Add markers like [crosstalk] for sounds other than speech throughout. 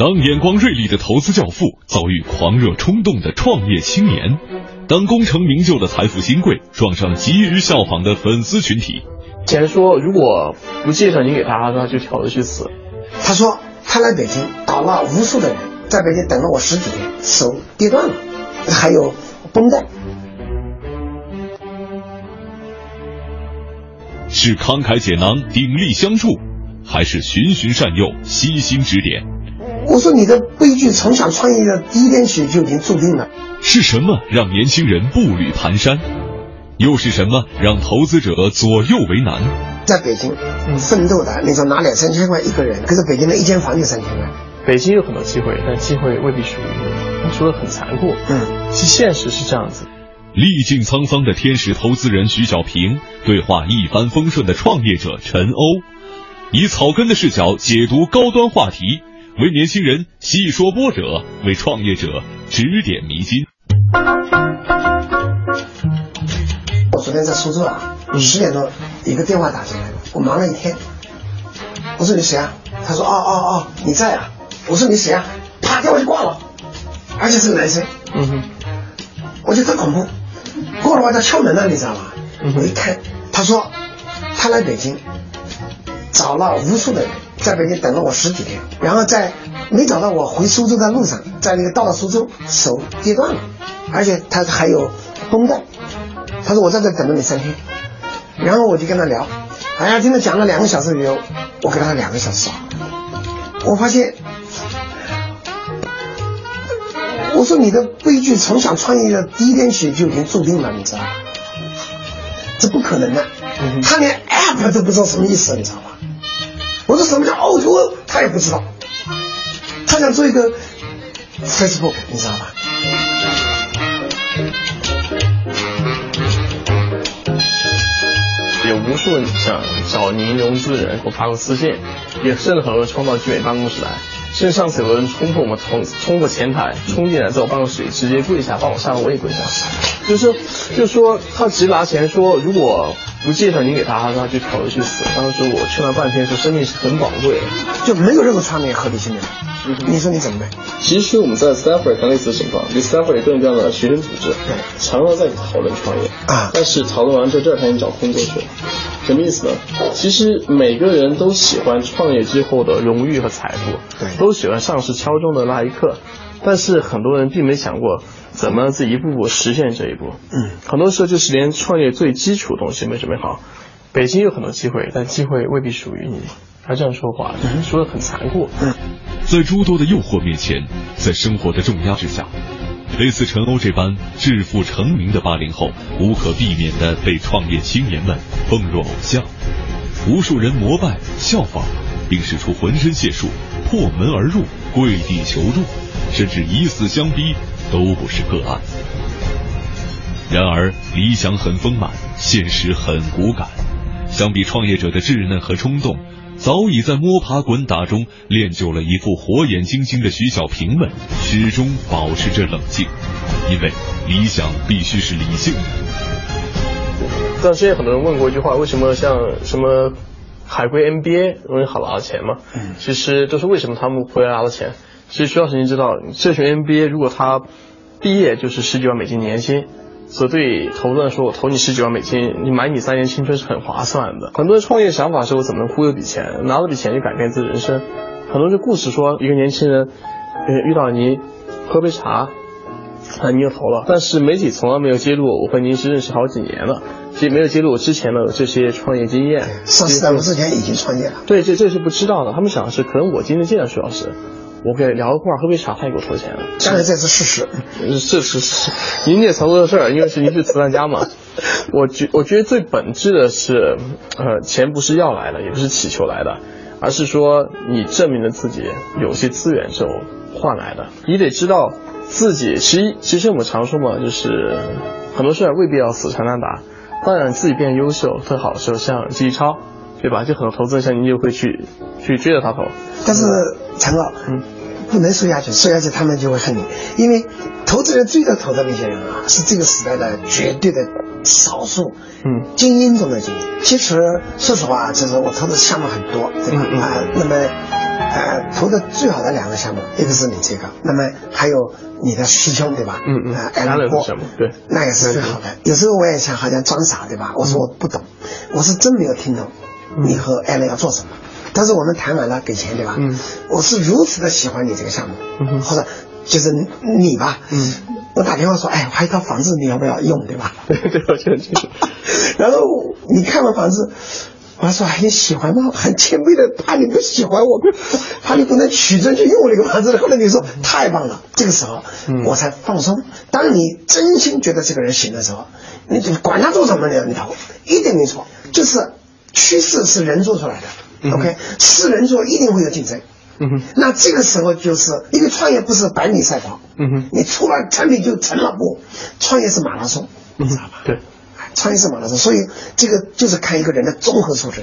当眼光锐利的投资教父遭遇狂热冲动的创业青年，当功成名就的财富新贵撞上急于效仿的粉丝群体。前说如果不介绍你给他，他就跳楼去死。他说他来北京打了无数的人，在北京等了我十几天，手跌断了，还有绷带。是慷慨解囊、鼎力相助，还是循循善诱、悉心指点？我说你的悲剧从小创业的第一天起就已经注定了。是什么让年轻人步履蹒跚？又是什么让投资者左右为难？在北京奋斗的那种拿两三千块一个人，可是北京的一间房就三千块。北京有很多机会，但机会未必属于你。说的很残酷，嗯，其现实是这样子。历尽沧桑的天使投资人徐小平对话一帆风顺的创业者陈欧，以草根的视角解读高端话题，为年轻人细说波折，为创业者指点迷津。我昨天在苏州啊，十点多一个电话打进来了，我忙了一天。我说你谁啊？他说哦哦哦，你在啊？我说你谁啊？啪，电话就挂了，而且是个男生。嗯哼，我觉得特恐怖。过了话叫敲门了，你知道吗？我一看，他说他来北京找了无数的人，在北京等了我十几天，然后在没找到我回苏州的路上，在那个到了苏州手跌断了，而且他还有绷带。他说我在这等了你三天，然后我就跟他聊，哎呀，听他讲了两个小时以后，我给他两个小时，我发现。我说你的悲剧从小创业的第一天起就已经注定了，你知道吗？这不可能的，他连 app 都不知道什么意思，你知道吗？我说什么叫 O2O，他也不知道。他想做一个 Facebook，你知道吧？有无数想找您融资的人给我发过私信，也甚至很多人冲到聚美办公室来。甚至上次有人冲破我们冲冲过前台，冲进来在我办公室里直接跪下把我上，我也跪下。就是就说他直接拿钱说，如果不介绍你给他，他就跑着去死。当时我劝了半天，说生命是很宝贵，就没有任何创业合理性的。你说你怎么办？其实我们在 Stanford 看类似的情况，就 Stanford 有各种各样的学生组织，常常在讨论创业啊，但是讨论完之后，这儿赶紧找工作去了。什么意思呢？其实每个人都喜欢创业之后的荣誉和财富，对，都喜欢上市敲钟的那一刻，但是很多人并没想过怎么自己一步步实现这一步。嗯，很多时候就是连创业最基础的东西没准备好。北京有很多机会，但机会未必属于你。他这样说话，说的很残酷。嗯，在诸多的诱惑面前，在生活的重压之下。类似陈欧这般致富成名的八零后，无可避免的被创业青年们奉若偶像，无数人膜拜效仿，并使出浑身解数破门而入、跪地求助，甚至以死相逼，都不是个案。然而，理想很丰满，现实很骨感。相比创业者的稚嫩和冲动。早已在摸爬滚打中练就了一副火眼金睛的徐小平们，始终保持着冷静，因为理想必须是理性的。但之前很多人问过一句话：为什么像什么海归 NBA 容易好拿到钱嘛？嗯，其实都是为什么他们会拿到钱。其实徐老师您知道，这群 MBA 如果他毕业就是十几万美金年薪。所以对投资人说，我投你十几万美金，你买你三年青春是很划算的。很多人创业想法是我怎么能忽悠笔钱，拿了笔钱就改变自己人生。很多人故事说，一个年轻人，遇到您喝杯茶，啊，你又投了。但是媒体从来没有揭露我和您是认识好几年了，所以没有揭露我之前的这些创业经验。上市咱们之前已经创业了。对，这这是不知道的。他们想的是，可能我今天见到徐老师。我给聊个话，喝杯茶，他也给我投钱了。当然这是事实，是是是，您也操作的事儿，因为是您是慈善家嘛。[laughs] 我觉我觉得最本质的是，呃，钱不是要来的，也不是乞求来的，而是说你证明了自己有些资源是换来的。你得知道自己，其实其实我们常说嘛，就是很多事儿未必要死缠烂打。当然自己变优秀特好的时候，像季超，对吧？就很多投资人像您就会去去追着他投。但是。陈哥，嗯，不能说下去，说下去他们就会恨你，因为投资人追着投的那些人啊，是这个时代的绝对的少数，嗯，精英中的精英。其实说实话，就是我投的项目很多，对吧？啊，那么呃，投的最好的两个项目，一个是你这个，那么还有你的师兄对吧？嗯嗯呃 Alan，Alan 波的项目对那也是最好的。有时候我也想好像装傻对吧？我说我不懂，我是真没有听懂你和 Alan 要做什么。但是我们谈完了给钱对吧？嗯，我是如此的喜欢你这个项目，嗯哼或者就是你吧，嗯，我打电话说，哎，我还有一套房子，你要不要用对吧？[laughs] 对对，我记得很清楚。[laughs] 然后你看完房子，我还说哎你喜欢吗？很谦卑的，怕你不喜欢我，[laughs] 怕你不能取证去用我这个房子。后来你说太棒了，这个时候、嗯我才放松。当你真心觉得这个人行的时候，你就管他做什么你你投，一定没错。就是趋势是人做出来的、嗯 o k 四人做一定会有竞争。嗯哼，那这个时候就是因为创业不是百米赛跑，嗯哼你出了产品就成了不，创业是马拉松，你知道吧？对。创业是马拉松，所以这个就是看一个人的综合素质。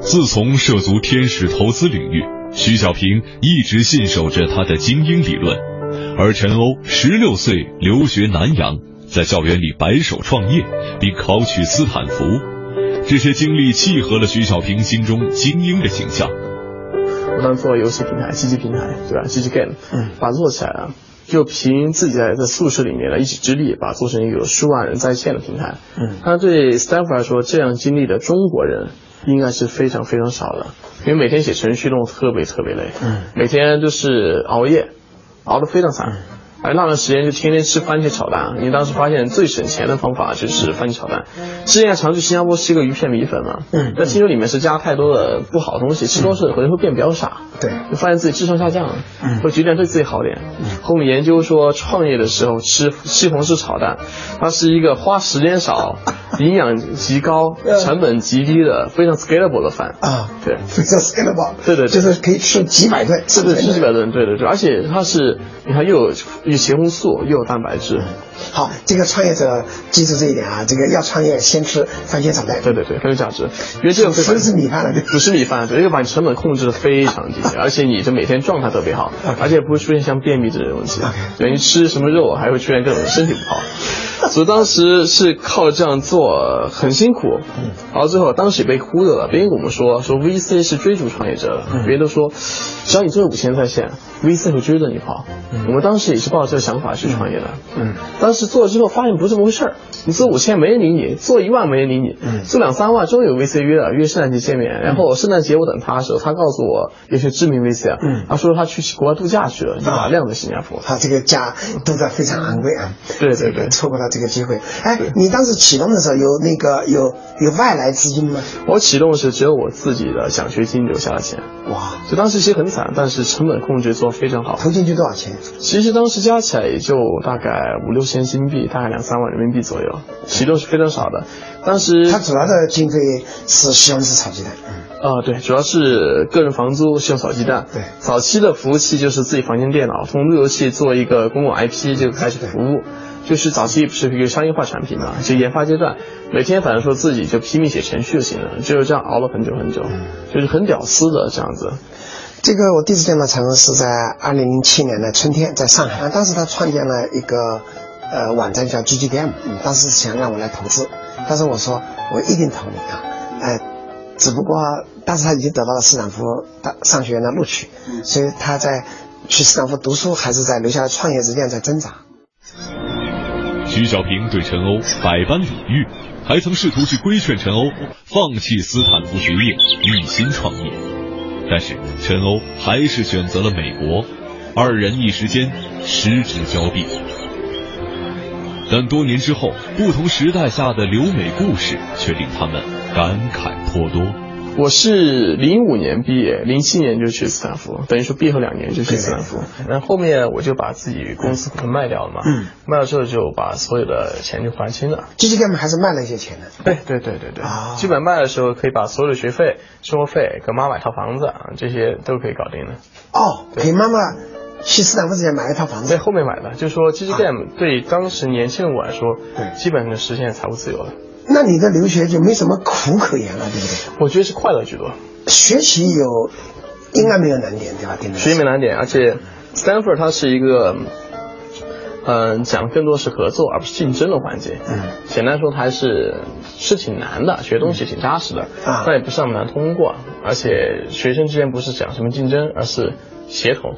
自从涉足天使投资领域，徐小平一直信守着他的精英理论。而陈欧十六岁留学南洋，在校园里白手创业，并考取斯坦福。这些经历契合了徐小平心中精英的形象。我当时做游戏平台，GG 平台，对吧？GG Game，嗯把它做起来了，就凭自己在在宿舍里面的一己之力，把它做成一个有数万人在线的平台。嗯他对 Stanford 来说，这样经历的中国人应该是非常非常少的，因为每天写程序弄得特别特别累，嗯每天就是熬夜，熬得非常惨。而那段时间就天天吃番茄炒蛋，因为当时发现最省钱的方法就是番茄炒蛋。之前常去新加坡吃一个鱼片米粉嘛，嗯那听说里面是加太多的不好的东西，吃多是可能会变比较傻。对就发现自己智商下降了，嗯会觉得对自己好点。后面研究说，创业的时候吃西红柿炒蛋，它是一个花时间少、[laughs] 营养极高、[laughs] 嗯。成本极低的非常 scalable 的饭。啊，对。非常 scalable，对对对。就是可以吃几百顿，是的，几是几百顿，对对对，而且它是你看又有有茄红素，又有蛋白质，好，这个创业者记住这一点啊，这个要创业先吃番茄炒蛋，对对对，很有价值。因为这个会把吃的是米饭了，对不是米饭，对，这个把你成本控制的非常低，[laughs] 而且你这每天状态特别好而且不会出现像便秘这种问题。对，你吃什么肉还会出现各种身体不好。所以当时是靠这样做很辛苦，嗯。然后最后当时也被忽悠了，别人跟我们说说 VC 是追逐创业者别人都说只要你做五千在线，VC 会追着你跑。我们当时也是抱着这个想法去创业的，嗯，当时做了之后发现不是这么回事儿，你做五千没人理你，做一万没人理你，嗯做两三万终于有 VC 约了，约圣诞节见面，然后圣诞节我等他的时候，他告诉我有些知名 VC 啊，嗯他说他去国外度假去了，就把他晾在新加坡。他这个价都在非常昂贵啊，对对对错过了这个机会。哎，你当时启动的时候有那个有有外来资金吗？我启动时只有我自己的奖学金留下的钱，哇，就当时其实很惨，但是成本控制做得非常好。投进去多少钱？其实当时加起来也就大概五六千新币，大概两三万人民币左右，启动是非常少的。当时它主要的经费是西红柿炒鸡蛋，嗯，啊、对，主要是个人房租需要炒鸡蛋。对早期的服务器就是自己房间电脑，从路由器做一个公共 IP 就开始服务。就是早期不是一个商业化产品嘛，就研发阶段，每天反正说自己就拼命写程序就行了，就是这样熬了很久很久，就是很屌丝的这样子。这个我第一次见到陈恩是在二零零七年的春天，在上海。当时他创建了一个呃网站叫 GG Game，嗯，当时想让我来投资，但是我说我一定投你啊，呃，只不过当时他已经得到了斯坦福大商学院的录取，所以他在去斯坦福读书还是在留下来创业之间在挣扎。徐小平对陈欧百般礼遇，还曾试图去规劝陈欧放弃斯坦福学业，一心创业。但是陈欧还是选择了美国，二人一时间失之交臂。但多年之后，不同时代下的留美故事却令他们感慨颇多。我是零五年毕业，零七年就去斯坦福，等于说毕业后两年就去斯坦福。然后后面我就把自己公司股份卖掉了嘛，嗯，卖了之后就把所有的钱就还清了。GG Game 还是卖了一些钱的。对对对对对，啊基本卖的时候可以把所有的学费、生活费、给妈买套房子啊，这些都可以搞定的。哦，给妈妈去斯坦福之前买了一套房子在。后面买的，就是说 GG Game 对当时年轻的我来说，对基本上实现财务自由了。那你的留学就没什么苦可言了，对不对？我觉得是快乐居多，学习有应该没有难点，对吧？对学习没难点，而且 Stanford 它是一个，嗯、讲更多是合作而不是竞争的环节。嗯，简单说，它还是是挺难的，学东西挺扎实的，啊但也不是那么难通过，而且学生之间不是讲什么竞争，而是协同，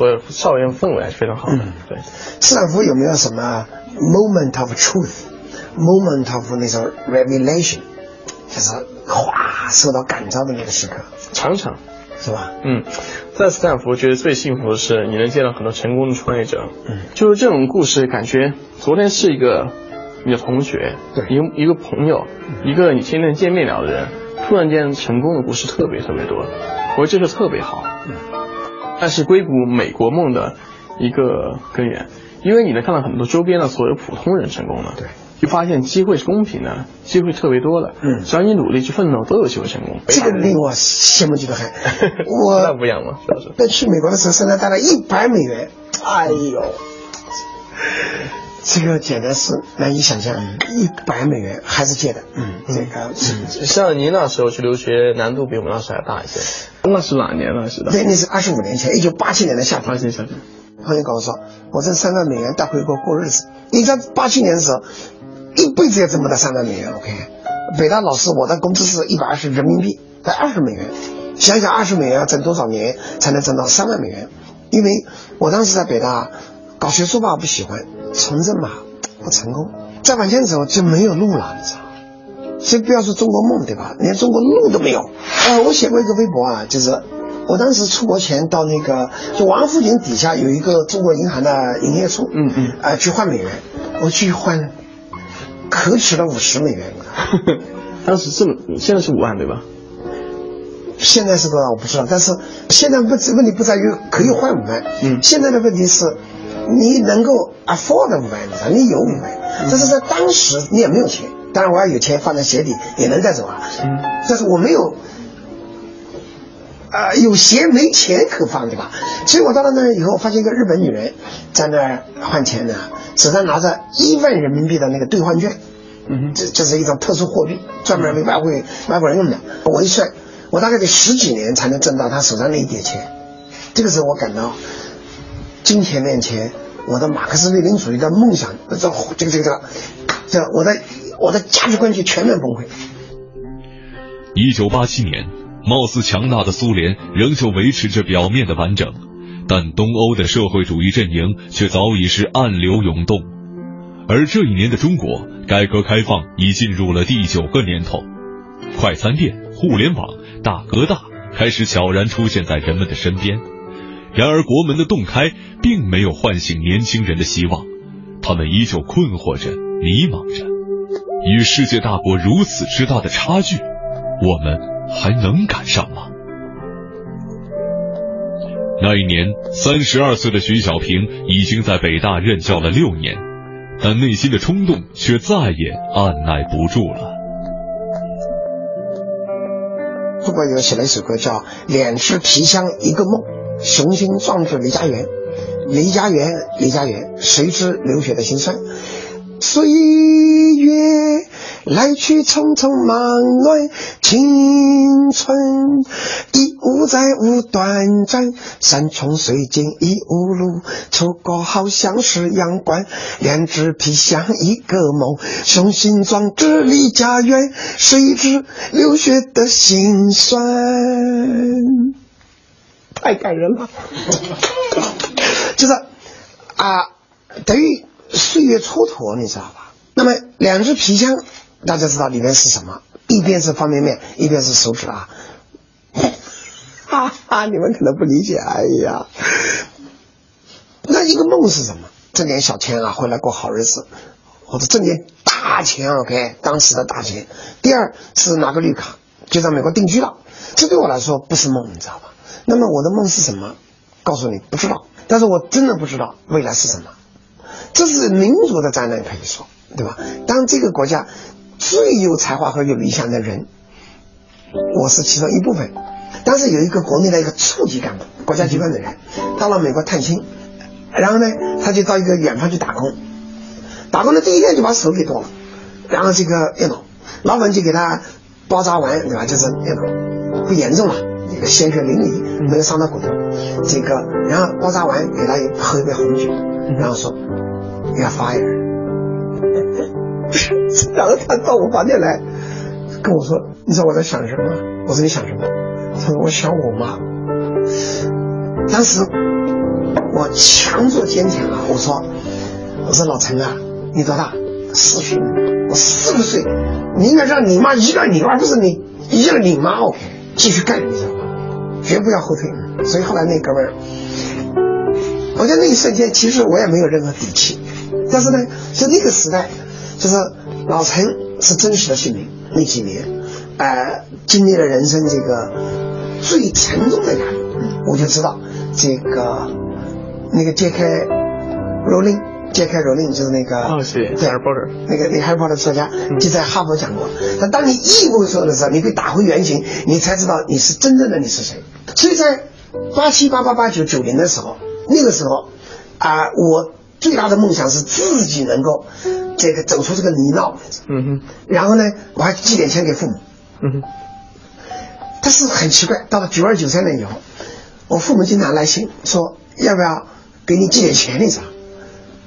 所以校园氛围还是非常好的，对。斯坦福有没有什么 moment of truth，moment of 那种 revelation，就是哗受到感召的那个时刻，常常，是吧？嗯，在斯坦福觉得最幸福的是你能见到很多成功的创业者，嗯，就是这种故事，感觉昨天是一个你的同学，对。一个一个朋友，一个你天天见面聊的人，突然间成功的故事特别特别多，我觉得这个特别好，嗯，但是硅谷美国梦的一个根源，因为你能看到很多周边的所有普通人成功了，对。就发现机会是公平的，机会特别多的，嗯只要你努力去奋斗，都有机会成功。这个令我羡慕极了很。[laughs] 那我不一样吗？是不是？在去美国的时候，身上带了一百美元，哎呦，这个简直是难以想象，一百美元还是借的，嗯，这个。像您那时候去留学，难度比我们那时候还大一些。那是哪年了？是的，对，那是二十五年前，一九八七年的夏天。发现小姐，朋友跟我说，我挣三万美元带回国过日子。你在八七年的时候，一辈子也挣不到三万美元。OK，北大老师，我的工资是一百二十人民币，才二十美元。想想二十美元要挣多少年才能挣到三万美元？因为我当时在北大搞学术吧，我不喜欢，从政嘛不成功，再往前走就没有路了，你知道吗？所以不要说中国梦，对吧？连中国路都没有。呃，我写过一个微博啊，就是我当时出国前到那个就王府井底下有一个中国银行的营业处，嗯嗯呃，去换美元，我去换，可取了五十美元。[laughs] 当时这么，现在是五万对吧？现在是多少我不知道，但是现在问问题不在于可以换五万，嗯现在的问题是，你能够 afford 五万，你知道，你有五万，但是在当时你也没有钱，当然我要有钱放在鞋底也能带走啊，嗯，但是我没有，呃，有鞋没钱可放，对吧？所以我到了那儿以后，发现一个日本女人在那儿换钱呢，手上拿着一万人民币的那个兑换券，嗯这这是一种特殊货币，专门为外国外国人用的。我一算，我大概得十几年才能挣到他手上那一点钱。这个时候我感到，金钱面前，我的马克思列宁主义的梦想，这这个这个这，我的我的价值观就全面崩溃。一九八七年，貌似强大的苏联仍旧维持着表面的完整，但东欧的社会主义阵营却早已是暗流涌动。而这一年的中国，改革开放已进入了第九个年头，快餐店、互联网、大哥大开始悄然出现在人们的身边。然而，国门的洞开并没有唤醒年轻人的希望，他们依旧困惑着、迷茫着。与世界大国如此之大的差距，我们还能赶上吗？那一年，三十二岁的徐小平已经在北大任教了六年，但内心的冲动却再也按耐不住了。中国有写了一首歌叫《两只皮箱一个梦》，雄心壮志离家园，离家园，离家园，谁知流血的辛酸？岁月来去匆匆，忙乱青春，已无再无短暂，山穷水尽疑无路，出国好像是阳关，两只皮箱一个梦，雄心壮志离家园，谁知流血的辛酸？太感人了，就是啊，等于岁月蹉跎，你知道吧？那么两只皮箱，大家知道里面是什么？一边是方便面，一边是手指啊。哈哈，你们可能不理解，哎呀，那一个梦是什么？挣点小钱啊，回来过好日子，或者挣点大钱，OK，当时的大钱。第二是拿个绿卡就在美国定居了，这对我来说不是梦，你知道吧？那么我的梦是什么？告诉你不知道，但是我真的不知道未来是什么。这是民族的灾难，可以说，对吧？当这个国家最有才华和有理想的人，我是其中一部分。当时有一个国内的一个处级干部，国家机关的人，到了美国探亲，然后呢，他就到一个远方去打工，打工的第一天就把手给剁了，然后这个电脑老板就给他包扎完，对吧？就是电脑不严重了，那个鲜血淋漓，没有伤到骨头，这个然后包扎完给他喝一杯红酒，然后说 are fired。[laughs] 然后他到我房间来跟我说：“你知道我在想什么？”我说：“你想什么？”他说：“我想我妈。”当时我强作坚强啊！我说：“我说老陈啊，你多大？四岁。我四十岁，你应该让你妈依赖你，而不是你依赖你妈。OK，继续干，你知道吗？绝不要后退。所以后来那哥们儿，我在那一瞬间，其实我也没有任何底气。但是呢，在那个时代，就是老陈是真实的姓名，那几年，呃，经历了人生这个最沉重的压力，我就知道这个那个揭开罗琳，揭开罗琳就是那个哦，是对 Harry Potter 那个那个 Harry Potter 作家就在哈佛讲过，但当你一无所有的时候，你被打回原形，你才知道你是真正的你是谁。所以在八七八八八九九零的时候，那个时候啊、我最大的梦想是自己能够这个走出这个泥淖，嗯哼，然后呢，我还寄点钱给父母。嗯哼，但是很奇怪，到了九二九三年以后，我父母经常来信说要不要给你寄点钱，你知道？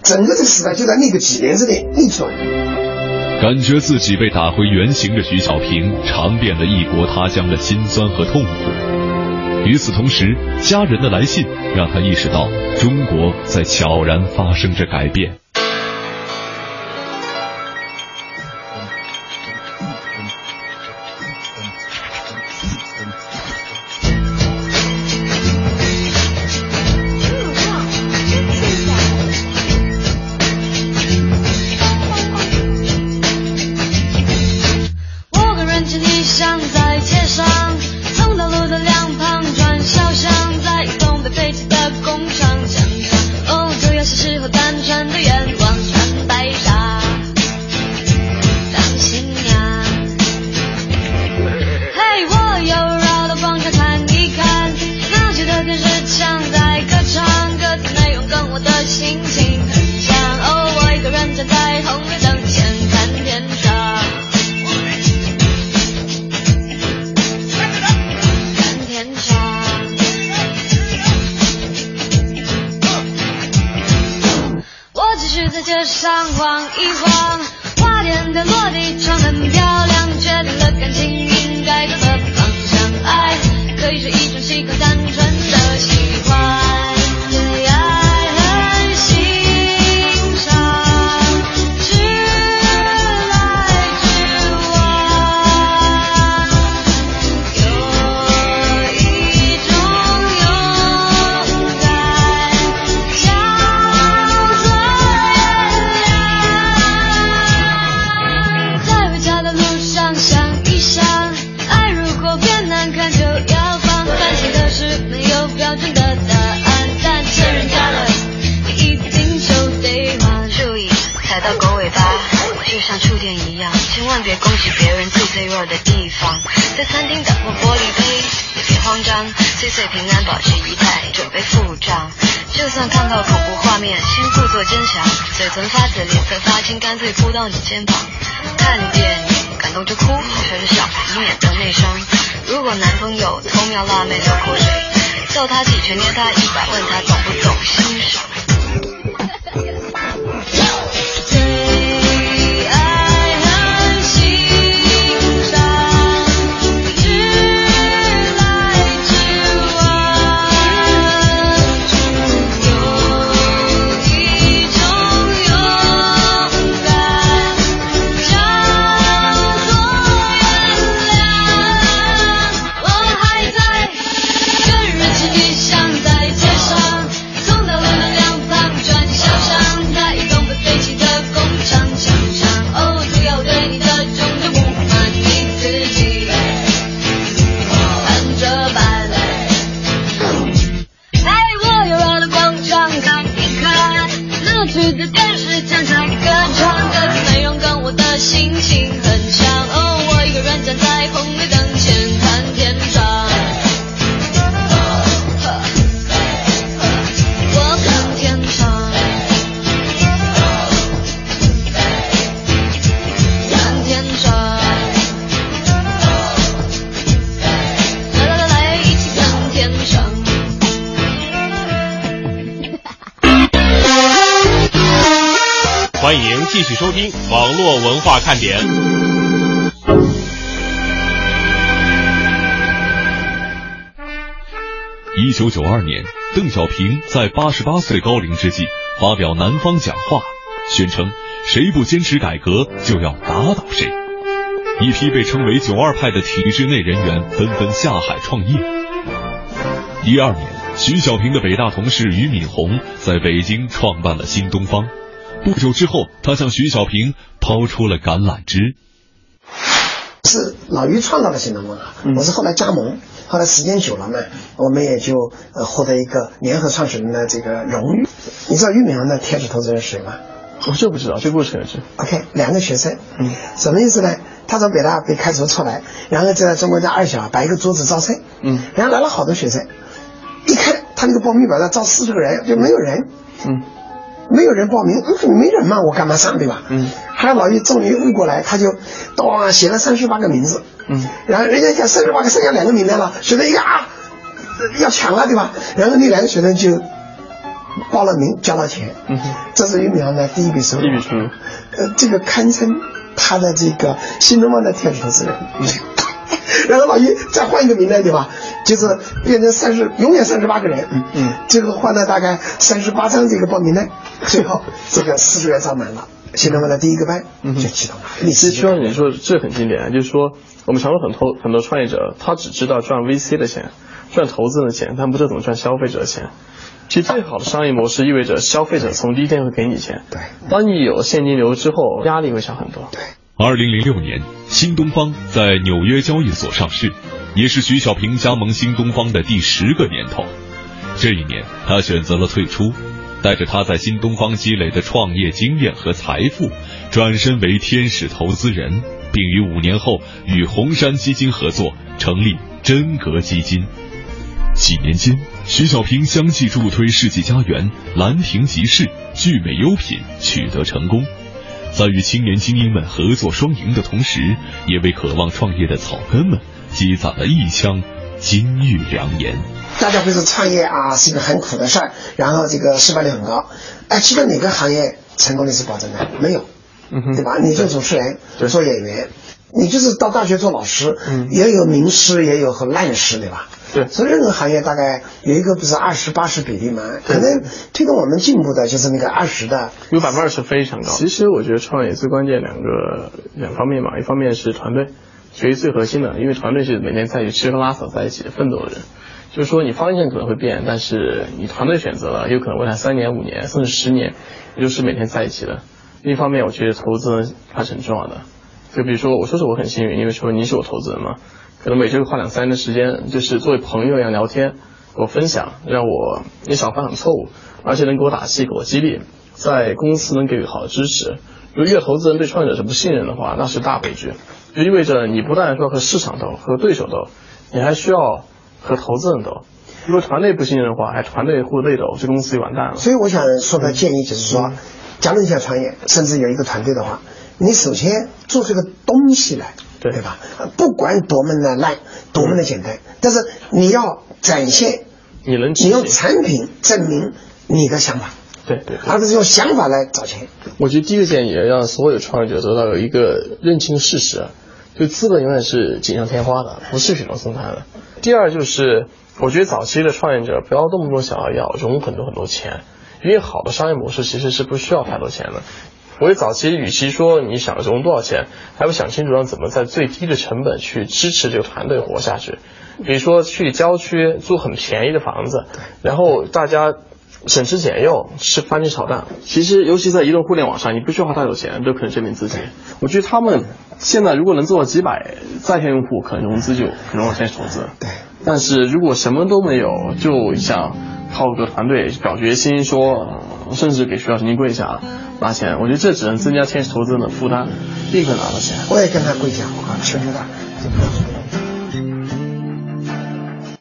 整个这个时代就在那个几年之内逆转。感觉自己被打回原形的徐小平，尝遍了异国他乡的辛酸和痛苦。与此同时，家人的来信让他意识到，中国在悄然发生着改变。干脆扑到你肩膀。看电影，感动就哭，学着小以免得内伤。如果男朋友偷瞄辣妹流口水，揍他几拳，捏他一百，问他懂不懂欣赏。看点。一九九二年，邓小平在八十八岁高龄之际发表南方讲话，宣称谁不坚持改革就要打倒谁。一批被称为“九二派”的体制内人员纷纷下海创业。一二年，徐小平的北大同事俞敏洪在北京创办了新东方。不久之后，他向徐小平抛出了橄榄枝。是老于创造了新东方啊，我是后来加盟，后来时间久了嘛，我们也就呃获得一个联合创始人的这个荣誉。你知道俞敏洪的天使投资人是谁吗？我就不知道，这个过程是 OK，两个学生，嗯，什么意思呢？他从北大被开除出来，然后就在中国家二小摆一个桌子招生，嗯，然后来了好多学生，一看他那个报名表上招四十个人，就没有人，嗯，没有人报名，嗯没人嘛，我干嘛上对吧？嗯，后来老于终于悟过来，他就咚写了三十八个名字，嗯，然后人家讲三十八个剩下两个名单了，学生一个啊要抢了对吧？然后那两个学生就报了名，交了钱，嗯哼。这是俞敏洪的第一笔收入，第一笔收入。呃，这个堪称他的这个新东方的天使投资人。嗯 [laughs] 然后老一再换一个名单，对吧？就是变成三十，永远三十八个人。嗯嗯，最后换了大概三十八张这个报名单，[laughs] 最后这个四十元招满了，新东方的第一个班嗯就启动了。历史其实你说，这很经典，就是说我们常说很多很多创业者，他只知道赚 VC 的钱，赚投资人的钱，但不知道怎么赚消费者的钱。其实最好的商业模式意味着消费者从第一天会给你钱，对，当你有现金流之后，压力会小很多。对，二零零六年，新东方在纽约交易所上市，也是徐小平加盟新东方的第十个年头。这一年，他选择了退出，带着他在新东方积累的创业经验和财富，转身为天使投资人，并于五年后与红杉基金合作，成立真格基金。几年间，徐小平相继助推世纪佳缘、兰亭集市、聚美优品取得成功。在与青年精英们合作双赢的同时，也为渴望创业的草根们积攒了一腔金玉良言。大家会说创业啊是一个很苦的事儿，然后这个失败率很高。哎，其实哪个行业成功率是保证的？没有，嗯哼对吧？你做主持人，对做演员，你就是到大学做老师，嗯也有名师，也有和烂师，对吧？对所以任何行业大概有一个不是二十八十比例嘛，可能推动我们进步的就是那个二十的。有百分之二十非常高。其实我觉得创业最关键两个两方面嘛，一方面是团队，所以最核心的，因为团队是每天在一起吃喝拉撒在一起奋斗的人。就是说你方向可能会变，但是你团队选择了，有可能未来三年、五年甚至十年，也就是每天在一起的。另一方面，我觉得投资还是很重要的。就比如说，我说是我很幸运，因为说您是我投资人嘛，可能每周花两三天的时间，就是作为朋友一样聊天，给我分享，让我也少犯很错误，而且能给我打气，给我激励，在公司能给予好的支持。如果一个投资人对创业者是不信任的话，那是大悲剧，就意味着你不但说和市场斗、和对手斗，你还需要和投资人斗。如果团队不信任的话，还团队互内斗，这公司就完蛋了。所以我想说的建议就是说，假如你想创业，甚至有一个团队的话，你首先做出个东西来，对对吧？呃不管多么的烂，多么的简单，但是你要展现，你能执你用，产品证明你的想法，对对对。而不是用想法来找钱。我觉得第一个建议让所有创业者得到有一个认清事实，就资本永远是锦上添花的，不是雪中送炭的。第二就是，我觉得早期的创业者不要动不动想要要融很多很多钱，因为好的商业模式其实是不需要太多钱的。我觉得早期与其说你想融多少钱，还不想清楚让怎么在最低的成本去支持这个团队活下去。比如说去郊区租很便宜的房子，然后大家省吃俭用吃番茄炒蛋。其实，尤其在移动互联网上，你不需要花太多钱都可以证明自己。我觉得他们现在如果能做到几百在线用户，可能融资就可能往天使投资。对。但是如果什么都没有，就想靠个团队表决心说，呃甚至给徐老师您跪下拿钱，我觉得这只能增加天使投资人的负担，立刻拿到钱。我也跟他跪下，我靠，求求他，